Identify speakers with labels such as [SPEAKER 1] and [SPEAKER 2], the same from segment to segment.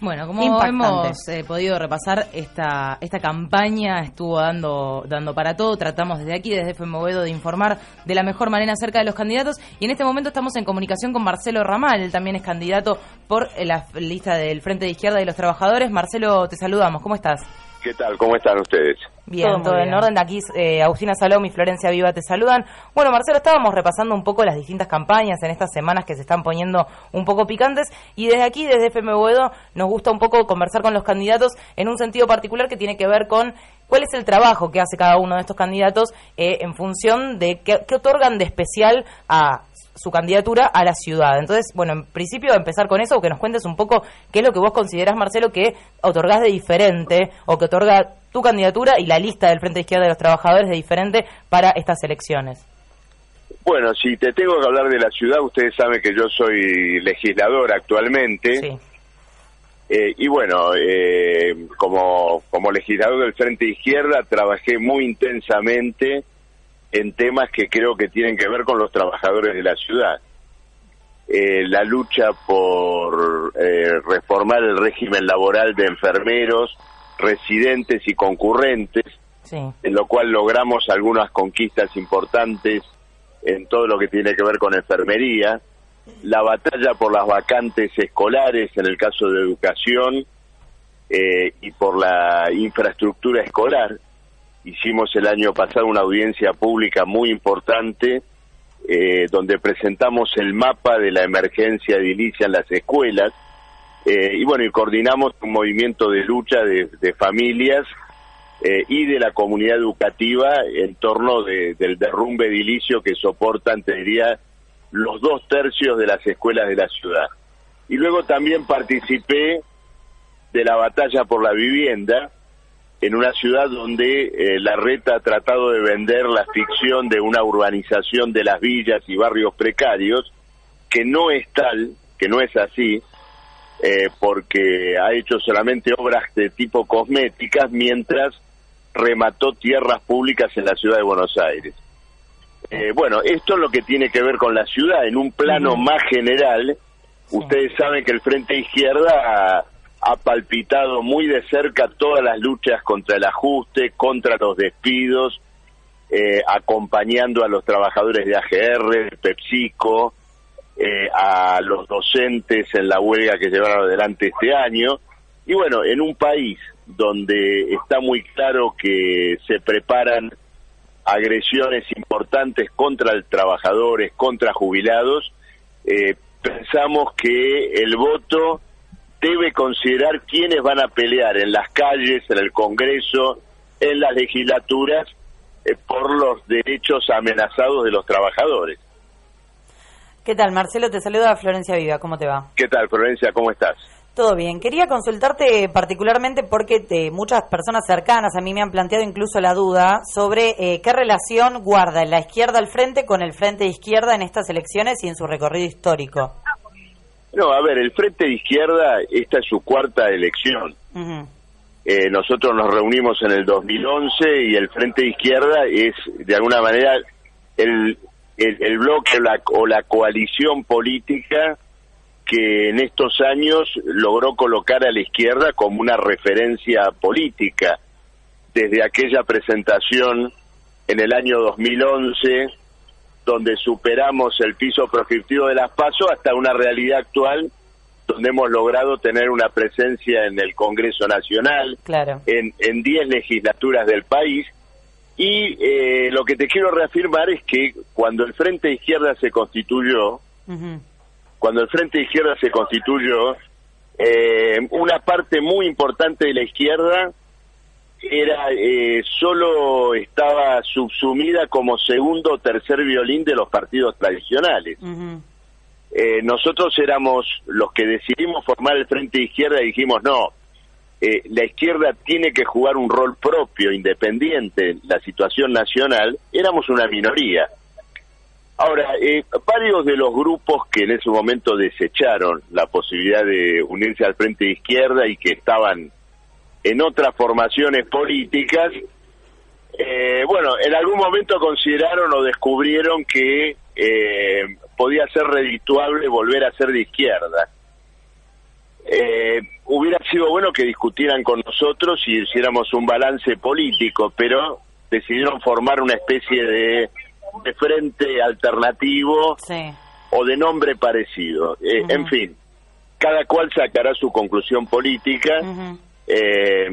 [SPEAKER 1] Bueno, como hemos eh, podido repasar, esta, esta campaña estuvo dando, dando para todo. Tratamos desde aquí, desde FMOvedo, de informar de la mejor manera acerca de los candidatos. Y en este momento estamos en comunicación con Marcelo Ramal. Él también es candidato por la lista del Frente de Izquierda y los Trabajadores. Marcelo, te saludamos. ¿Cómo estás?
[SPEAKER 2] ¿Qué tal? ¿Cómo están ustedes?
[SPEAKER 1] Bien, todo, en orden. De aquí eh, Agustina Salom y Florencia Viva te saludan. Bueno, Marcelo, estábamos repasando un poco las distintas campañas en estas semanas que se están poniendo un poco picantes y desde aquí, desde FM Boedo, nos gusta un poco conversar con los candidatos en un sentido particular que tiene que ver con cuál es el trabajo que hace cada uno de estos candidatos eh, en función de qué, qué otorgan de especial a su candidatura a la ciudad. Entonces, bueno, en principio empezar con eso, que nos cuentes un poco qué es lo que vos considerás, Marcelo, que otorgás de diferente o que otorga tu candidatura y la lista del Frente Izquierda de los Trabajadores de diferente para estas elecciones.
[SPEAKER 2] Bueno, si te tengo que hablar de la ciudad, ustedes saben que yo soy legislador actualmente. Sí. Eh, y bueno, eh, como, como legislador del Frente Izquierda trabajé muy intensamente en temas que creo que tienen que ver con los trabajadores de la ciudad. Eh, la lucha por eh, reformar el régimen laboral de enfermeros, residentes y concurrentes, en lo cual logramos algunas conquistas importantes en todo lo que tiene que ver con enfermería, la batalla por las vacantes escolares en el caso de educación eh, y por la infraestructura escolar, hicimos el año pasado una audiencia pública muy importante eh, donde presentamos el mapa de la emergencia edilicia en las escuelas eh, y bueno, y coordinamos un movimiento de lucha de, familias eh, y de la comunidad educativa en torno del derrumbe edilicio que soportan, te diría, los dos tercios de las escuelas de la ciudad. Y luego también participé de la batalla por la vivienda, en una ciudad donde eh, la reta ha tratado de vender la ficción de una urbanización de las villas y barrios precarios, que no es tal, que no es así, eh, porque ha hecho solamente obras de tipo cosméticas mientras remató tierras públicas en la ciudad de Buenos Aires. Eh, bueno, esto es lo que tiene que ver con la ciudad. En un plano más general, ustedes saben que el Frente Izquierda ha palpitado muy de cerca todas las luchas contra el ajuste, contra los despidos, eh, acompañando a los trabajadores de AGR, de PepsiCo, eh, a los docentes en la huelga que llevaron adelante este año. Y bueno, en un país donde está muy claro que se preparan agresiones importantes contra trabajadores, contra jubilados, eh, pensamos que el voto debe considerar quiénes van a pelear en las calles, en el Congreso, en las legislaturas, eh, por los derechos amenazados de los trabajadores.
[SPEAKER 1] ¿Qué tal, Marcelo? Te saluda Florencia Viva. ¿Cómo te va?
[SPEAKER 2] ¿Qué tal, Florencia? ¿Cómo estás?
[SPEAKER 1] Todo bien. Quería consultarte particularmente porque te, muchas personas cercanas a mí me han planteado incluso la duda sobre eh, qué relación guarda la izquierda al frente con el frente de izquierda en estas elecciones y en su recorrido histórico.
[SPEAKER 2] No, a ver, el Frente de Izquierda, esta es su cuarta elección. Eh, nosotros nos reunimos en el 2011 y el Frente de Izquierda es, de alguna manera, el, el, bloque o la coalición política que en estos años logró colocar a la izquierda como una referencia política. Desde aquella presentación en el año 2011 donde superamos el piso proscriptivo de las PASO hasta una realidad actual donde hemos logrado tener una presencia en el Congreso Nacional,
[SPEAKER 1] claro.
[SPEAKER 2] en 10 legislaturas del país. Y eh, lo que te quiero reafirmar es que cuando el Frente Izquierda se constituyó, cuando el Frente Izquierda se constituyó, eh, una parte muy importante de la izquierda era eh, solo estaba subsumida como segundo o tercer violín de los partidos tradicionales. Eh, nosotros éramos los que decidimos formar el Frente de Izquierda y dijimos, no, eh, la izquierda tiene que jugar un rol propio, independiente en la situación nacional, éramos una minoría. Ahora, varios de los grupos que en ese momento desecharon la posibilidad de unirse al Frente de Izquierda y que estaban en otras formaciones políticas, eh, bueno, en algún momento consideraron o descubrieron que eh, podía ser redituable volver a ser de izquierda. Eh, hubiera sido bueno que discutieran con nosotros y hiciéramos un balance político, pero decidieron formar una especie de, frente alternativo o de nombre parecido. Eh, en fin, cada cual sacará su conclusión política. Eh,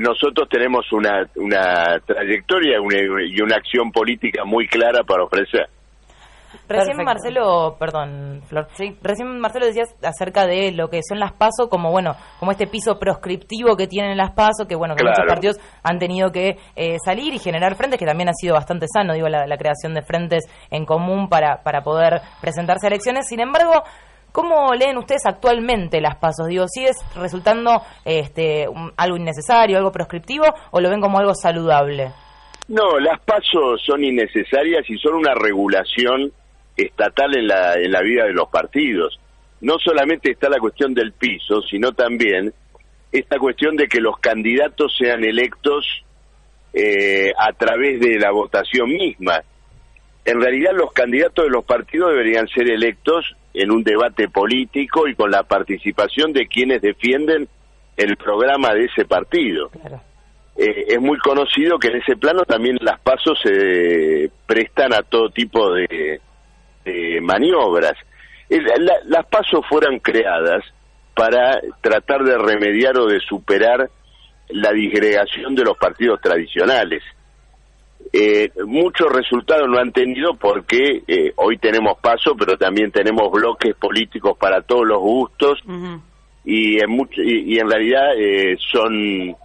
[SPEAKER 2] nosotros tenemos una, una trayectoria y una acción política muy clara para ofrecer.
[SPEAKER 1] Recién Marcelo, perdón, Flor, sí. recién Marcelo decías acerca de lo que son las PASO como bueno, como este piso proscriptivo que tienen las PASO, que bueno, que muchos partidos han tenido que eh, salir y generar frentes, que también ha sido bastante sano, digo, la, creación de frentes en común para, para poder presentarse a elecciones. Sin embargo, ¿Cómo leen ustedes actualmente las pasos? Digo, ¿sigue resultando este, algo innecesario, algo proscriptivo o lo ven como algo saludable?
[SPEAKER 2] No, las pasos son innecesarias y son una regulación estatal en la, en la vida de los partidos. No solamente está la cuestión del piso, sino también esta cuestión de que los candidatos sean electos eh, a través de la votación misma. En realidad los candidatos de los partidos deberían ser electos en un debate político y con la participación de quienes defienden el programa de ese partido. Eh, es muy conocido que en ese plano también las pasos se prestan a todo tipo de, maniobras. las pasos fueron creadas para tratar de remediar o de superar la disgregación de los partidos tradicionales. Eh, muchos resultados no han tenido porque eh, hoy tenemos paso, pero también tenemos bloques políticos para todos los gustos y, en y, en realidad eh, son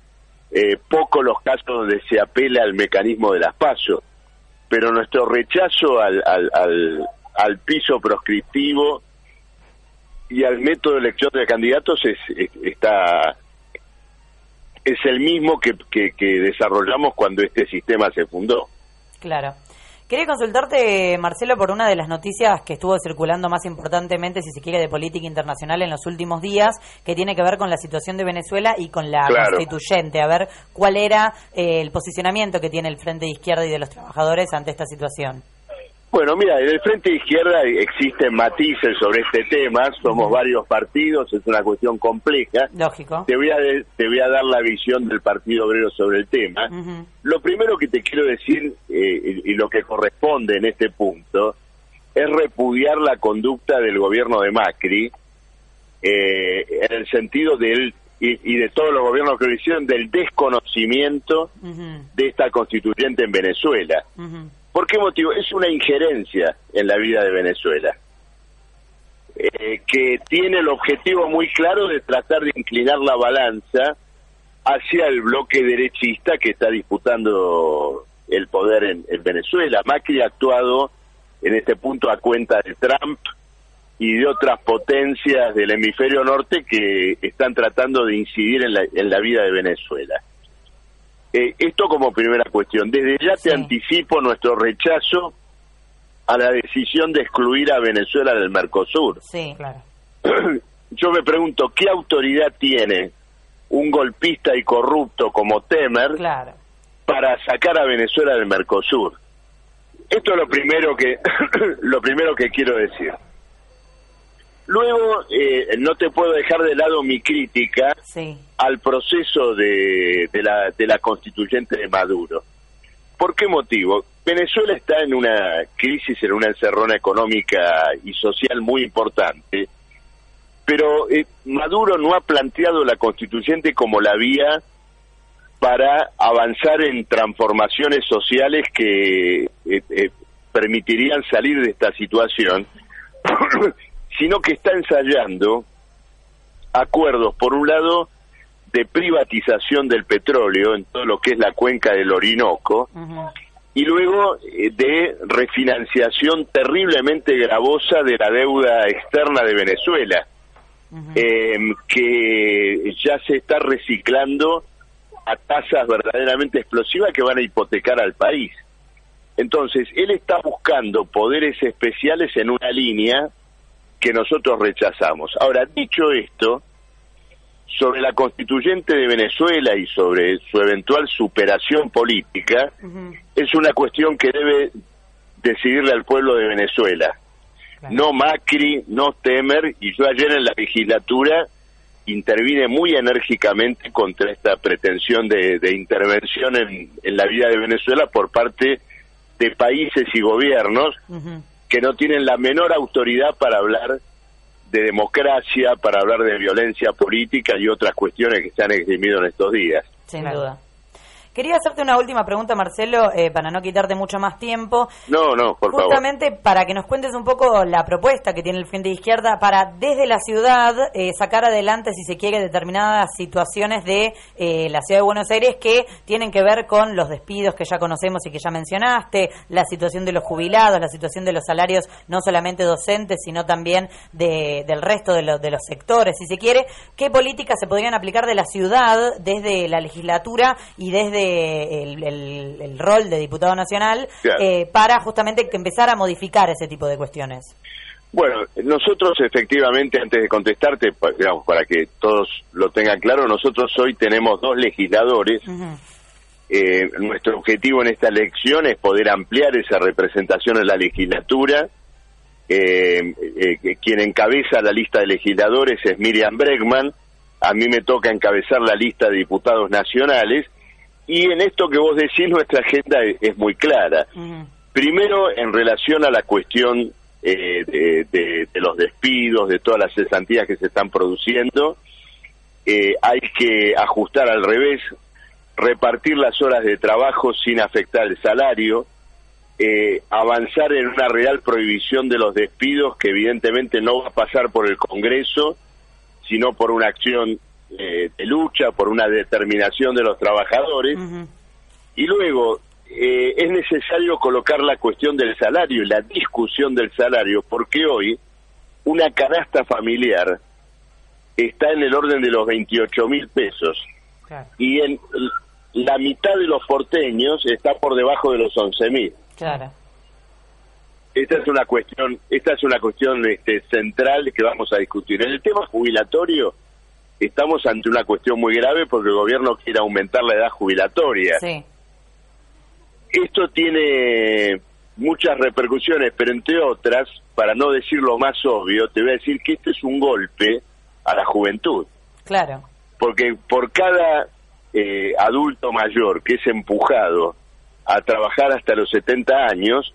[SPEAKER 2] eh, pocos los casos donde se apela al mecanismo de las pasos. Pero nuestro rechazo al, al, al, piso proscriptivo y al método de elección de candidatos es, está es el mismo que, que, desarrollamos cuando este sistema se fundó.
[SPEAKER 1] Claro. Quería consultarte, Marcelo, por una de las noticias que estuvo circulando más importantemente, si se quiere, de política internacional en los últimos días, que tiene que ver con la situación de Venezuela y con la constituyente. A ver cuál era eh, el posicionamiento que tiene el Frente de Izquierda y de los Trabajadores ante esta situación.
[SPEAKER 2] Bueno, mira, en el Frente de Izquierda existen matices sobre este tema, somos varios partidos, es una cuestión compleja.
[SPEAKER 1] Lógico.
[SPEAKER 2] Te voy a, te voy a dar la visión del Partido Obrero sobre el tema. Lo primero que te quiero decir, eh, y, lo que corresponde en este punto, es repudiar la conducta del gobierno de Macri, eh, en el sentido del y, de todos los gobiernos que lo hicieron, del desconocimiento de esta constituyente en Venezuela. ¿Por qué motivo? Es una injerencia en la vida de Venezuela, eh, que tiene el objetivo muy claro de tratar de inclinar la balanza hacia el bloque derechista que está disputando el poder en, Venezuela. Macri ha actuado en este punto a cuenta de Trump y de otras potencias del hemisferio norte que están tratando de incidir en la, en la vida de Venezuela. Eh, esto como primera cuestión. Desde ya te anticipo nuestro rechazo a la decisión de excluir a Venezuela del Mercosur.
[SPEAKER 1] Sí, claro.
[SPEAKER 2] Yo me pregunto, ¿qué autoridad tiene un golpista y corrupto como Temer para sacar a Venezuela del Mercosur? Esto es lo primero que lo primero que quiero decir. Luego, eh, no te puedo dejar de lado mi crítica al proceso de, la, de la constituyente de Maduro. ¿Por qué motivo? Venezuela está en una crisis, en una encerrona económica y social muy importante, pero eh, Maduro no ha planteado la constituyente como la vía para avanzar en transformaciones sociales que eh, permitirían salir de esta situación sino que está ensayando acuerdos, por un lado, de privatización del petróleo en todo lo que es la cuenca del Orinoco, y luego eh, de refinanciación terriblemente gravosa de la deuda externa de Venezuela, em, que ya se está reciclando a tasas verdaderamente explosivas que van a hipotecar al país. Entonces, él está buscando poderes especiales en una línea que nosotros rechazamos. Ahora, dicho esto, sobre la constituyente de Venezuela y sobre su eventual superación política, es una cuestión que debe decidirle al pueblo de Venezuela. No Macri, no Temer, y yo ayer en la legislatura intervine muy enérgicamente contra esta pretensión de, intervención en, la vida de Venezuela por parte de países y gobiernos que no tienen la menor autoridad para hablar de democracia, para hablar de violencia política y otras cuestiones que se han exprimido en estos días.
[SPEAKER 1] Sin duda. Quería hacerte una última pregunta, Marcelo, eh, para no quitarte mucho más tiempo.
[SPEAKER 2] No, no, por
[SPEAKER 1] favor. Justamente para que nos cuentes un poco la propuesta que tiene el Frente de Izquierda para desde la ciudad eh, sacar adelante, si se quiere, determinadas situaciones de eh, la ciudad de Buenos Aires que tienen que ver con los despidos que ya conocemos y que ya mencionaste, la situación de los jubilados, la situación de los salarios no solamente docentes, sino también de, del resto de, de los sectores, si se quiere. ¿Qué políticas se podrían aplicar de la ciudad desde la legislatura y desde el, rol de diputado nacional eh, para justamente empezar a modificar ese tipo de cuestiones.
[SPEAKER 2] Bueno, nosotros efectivamente, antes de contestarte, digamos, para que todos lo tengan claro, nosotros hoy tenemos dos legisladores. Eh, nuestro objetivo en esta elección es poder ampliar esa representación en la legislatura. Eh, quien encabeza la lista de legisladores es Miriam Bregman. A mí me toca encabezar la lista de diputados nacionales y en esto que vos decís, nuestra agenda es, muy clara. Primero, en relación a la cuestión eh, de, los despidos, de todas las cesantías que se están produciendo, eh, hay que ajustar al revés, repartir las horas de trabajo sin afectar el salario, eh, avanzar en una real prohibición de los despidos que evidentemente no va a pasar por el Congreso, sino por una acción eh, de lucha, por una determinación de los trabajadores. Y luego eh, es necesario colocar la cuestión del salario y la discusión del salario, porque hoy una canasta familiar está en el orden de los 28 mil pesos y en la mitad de los porteños está por debajo de los 11 mil.
[SPEAKER 1] Claro.
[SPEAKER 2] Esta es una cuestión, esta es una cuestión este, central que vamos a discutir. En el tema jubilatorio, estamos ante una cuestión muy grave porque el gobierno quiere aumentar la edad jubilatoria.
[SPEAKER 1] Sí.
[SPEAKER 2] Esto tiene muchas repercusiones, pero entre otras, para no decir lo más obvio, te voy a decir que este es un golpe a la juventud.
[SPEAKER 1] Claro.
[SPEAKER 2] Porque por cada eh, adulto mayor que es empujado a trabajar hasta los 70 años,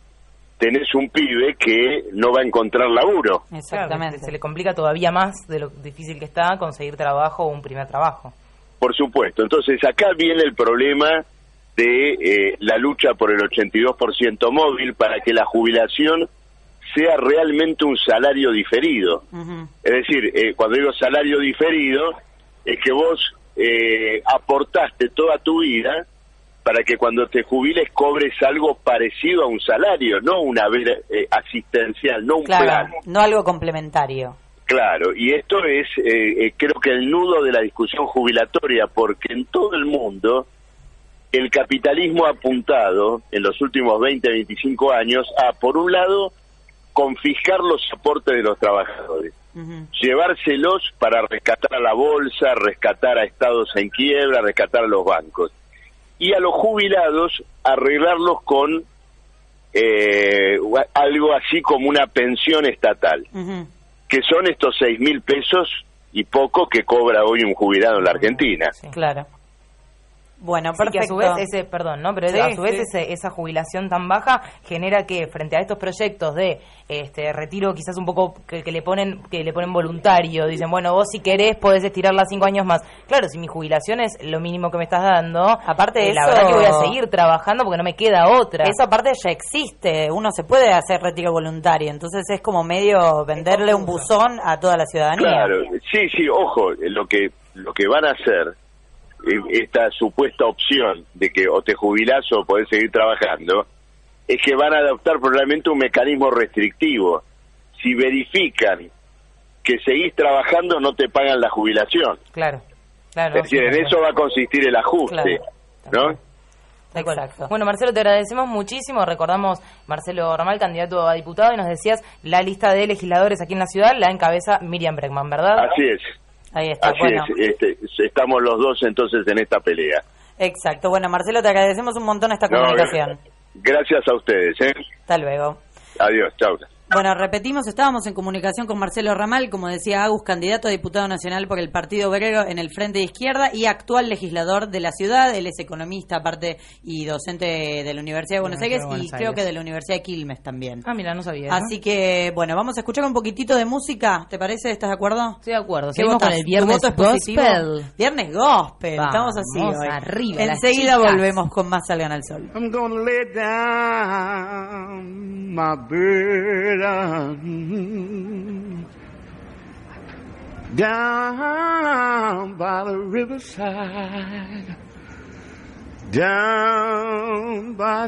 [SPEAKER 2] tenés un pibe que no va a encontrar laburo.
[SPEAKER 1] Exactamente, se le complica todavía más de lo difícil que está conseguir trabajo o un primer trabajo.
[SPEAKER 2] Por supuesto, entonces acá viene el problema de eh, la lucha por el 82% móvil para que la jubilación sea realmente un salario diferido. Es decir, eh, cuando digo salario diferido, es que vos eh, aportaste toda tu vida para que cuando te jubiles cobres algo parecido a un salario, no una eh, asistencial, no un plan.
[SPEAKER 1] No algo complementario.
[SPEAKER 2] Claro, y esto es eh, eh, creo que el nudo de la discusión jubilatoria, porque en todo el mundo el capitalismo ha apuntado en los últimos 20, 25 años a, por un lado, confiscar los aportes de los trabajadores, llevárselos para rescatar a la bolsa, rescatar a estados en quiebra, rescatar a los bancos y a los jubilados arreglarlos con eh, algo así como una pensión estatal, que son estos seis mil pesos y poco que cobra hoy un jubilado en la Argentina.
[SPEAKER 1] Claro. Bueno, porque a su vez ese, perdón, ¿no? Pero a su vez esa jubilación tan baja genera que frente a estos proyectos de este retiro quizás un poco que, le ponen que le ponen voluntario, dicen, bueno, vos si querés podés estirarla cinco años más. Claro, si mi jubilación es lo mínimo que me estás dando, aparte de eh, la verdad que voy a seguir trabajando porque no me queda otra. Eso aparte ya existe, uno se puede hacer retiro voluntario, entonces es como medio venderle un buzón a toda la ciudadanía.
[SPEAKER 2] Claro, sí, sí, ojo, lo que lo que van a hacer esta supuesta opción de que o te jubilás o podés seguir trabajando, es que van a adoptar probablemente un mecanismo restrictivo. Si verifican que seguís trabajando, no te pagan la jubilación.
[SPEAKER 1] Claro, claro.
[SPEAKER 2] Es decir, en eso va a consistir el ajuste, ¿no?
[SPEAKER 1] Exacto. Bueno, Marcelo, te agradecemos muchísimo. Recordamos Marcelo Ramal, candidato a diputado, y nos decías la lista de legisladores aquí en la ciudad la encabeza Miriam Bregman, ¿verdad?
[SPEAKER 2] Así es.
[SPEAKER 1] Ahí está.
[SPEAKER 2] Así es, este, estamos los dos entonces en esta pelea.
[SPEAKER 1] Exacto. Bueno, Marcelo, te agradecemos un montón esta comunicación.
[SPEAKER 2] gracias a ustedes. ¿eh?
[SPEAKER 1] Hasta luego.
[SPEAKER 2] Adiós, chao.
[SPEAKER 3] Bueno, repetimos, estábamos en comunicación con Marcelo Ramal, como decía Agus, candidato a diputado nacional por el Partido Obrero en el Frente de Izquierda y actual legislador de la ciudad. Él es economista, aparte, y docente de la Universidad de Buenos, Aires y creo que de la Universidad de Quilmes también.
[SPEAKER 1] Ah, mira, no sabía.
[SPEAKER 3] Así que, bueno, vamos a escuchar un poquitito de música, ¿te parece? ¿Estás de acuerdo?
[SPEAKER 1] Estoy de acuerdo. Seguimos con el viernes gospel.
[SPEAKER 3] Viernes gospel, estamos así
[SPEAKER 1] hoy. arriba.
[SPEAKER 3] Enseguida volvemos con más Salgan al Sol.
[SPEAKER 4] I'm gonna lay down my burden down by the riverside, down by